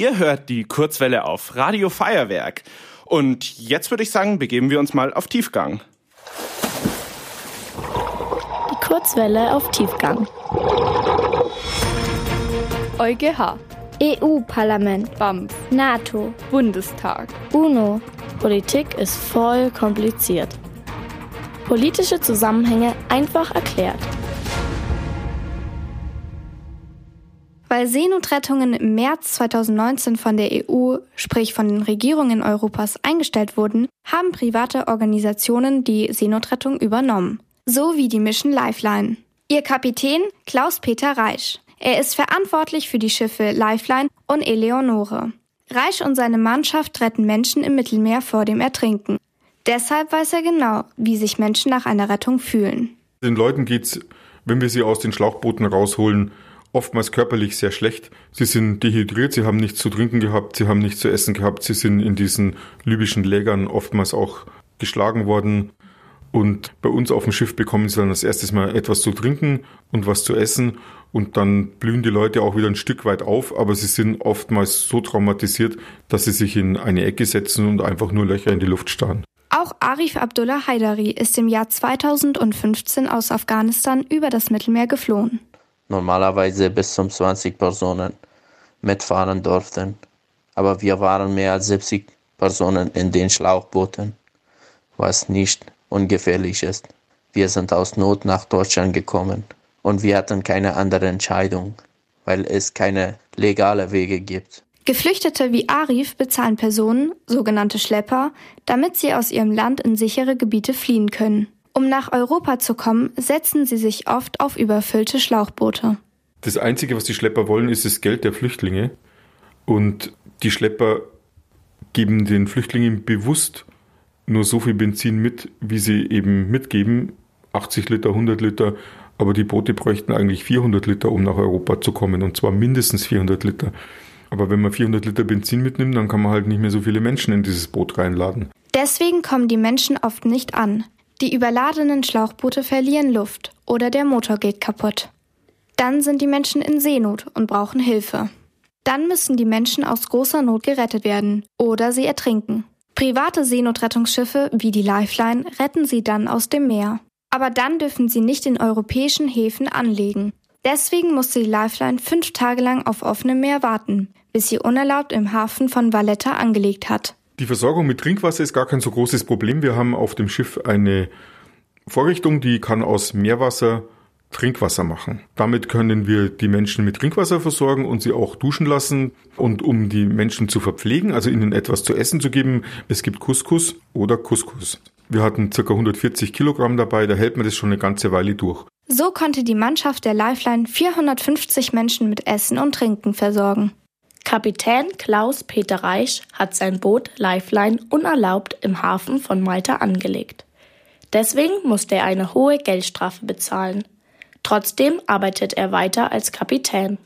Ihr hört die Kurzwelle auf Radio Feuerwerk. Und jetzt würde ich sagen, begeben wir uns mal auf Tiefgang. Die Kurzwelle auf Tiefgang. EuGH, EU-Parlament, BAMF, NATO, Bundestag. UNO. Politik ist voll kompliziert. Politische Zusammenhänge einfach erklärt. Weil Seenotrettungen im März 2019 von der EU, sprich von den Regierungen Europas, eingestellt wurden, haben private Organisationen die Seenotrettung übernommen. So wie die Mission Lifeline. Ihr Kapitän Klaus-Peter Reisch. Er ist verantwortlich für die Schiffe Lifeline und Eleonore. Reisch und seine Mannschaft retten Menschen im Mittelmeer vor dem Ertrinken. Deshalb weiß er genau, wie sich Menschen nach einer Rettung fühlen. Den Leuten geht's, wenn wir sie aus den Schlauchbooten rausholen, oftmals körperlich sehr schlecht. Sie sind dehydriert, sie haben nichts zu trinken gehabt, sie haben nichts zu essen gehabt, sie sind in diesen libyschen Lägern oftmals auch geschlagen worden. Und bei uns auf dem Schiff bekommen sie dann das erste Mal etwas zu trinken und was zu essen. Und dann blühen die Leute auch wieder ein Stück weit auf, aber sie sind oftmals so traumatisiert, dass sie sich in eine Ecke setzen und einfach nur Löcher in die Luft starren. Auch Arif Abdullah Haidari ist im Jahr 2015 aus Afghanistan über das Mittelmeer geflohen normalerweise bis zu 20 Personen mitfahren durften. Aber wir waren mehr als 70 Personen in den Schlauchbooten, was nicht ungefährlich ist. Wir sind aus Not nach Deutschland gekommen und wir hatten keine andere Entscheidung, weil es keine legale Wege gibt. Geflüchtete wie Arif bezahlen Personen, sogenannte Schlepper, damit sie aus ihrem Land in sichere Gebiete fliehen können. Um nach Europa zu kommen, setzen sie sich oft auf überfüllte Schlauchboote. Das Einzige, was die Schlepper wollen, ist das Geld der Flüchtlinge. Und die Schlepper geben den Flüchtlingen bewusst nur so viel Benzin mit, wie sie eben mitgeben. 80 Liter, 100 Liter. Aber die Boote bräuchten eigentlich 400 Liter, um nach Europa zu kommen. Und zwar mindestens 400 Liter. Aber wenn man 400 Liter Benzin mitnimmt, dann kann man halt nicht mehr so viele Menschen in dieses Boot reinladen. Deswegen kommen die Menschen oft nicht an. Die überladenen Schlauchboote verlieren Luft oder der Motor geht kaputt. Dann sind die Menschen in Seenot und brauchen Hilfe. Dann müssen die Menschen aus großer Not gerettet werden oder sie ertrinken. Private Seenotrettungsschiffe wie die Lifeline retten sie dann aus dem Meer. Aber dann dürfen sie nicht in europäischen Häfen anlegen. Deswegen musste die Lifeline fünf Tage lang auf offenem Meer warten, bis sie unerlaubt im Hafen von Valletta angelegt hat. Die Versorgung mit Trinkwasser ist gar kein so großes Problem. Wir haben auf dem Schiff eine Vorrichtung, die kann aus Meerwasser Trinkwasser machen. Damit können wir die Menschen mit Trinkwasser versorgen und sie auch duschen lassen. Und um die Menschen zu verpflegen, also ihnen etwas zu essen zu geben, es gibt Couscous oder Couscous. Wir hatten ca. 140 Kilogramm dabei, da hält man das schon eine ganze Weile durch. So konnte die Mannschaft der Lifeline 450 Menschen mit Essen und Trinken versorgen. Kapitän Klaus Peter Reich hat sein Boot Lifeline unerlaubt im Hafen von Malta angelegt. Deswegen musste er eine hohe Geldstrafe bezahlen. Trotzdem arbeitet er weiter als Kapitän.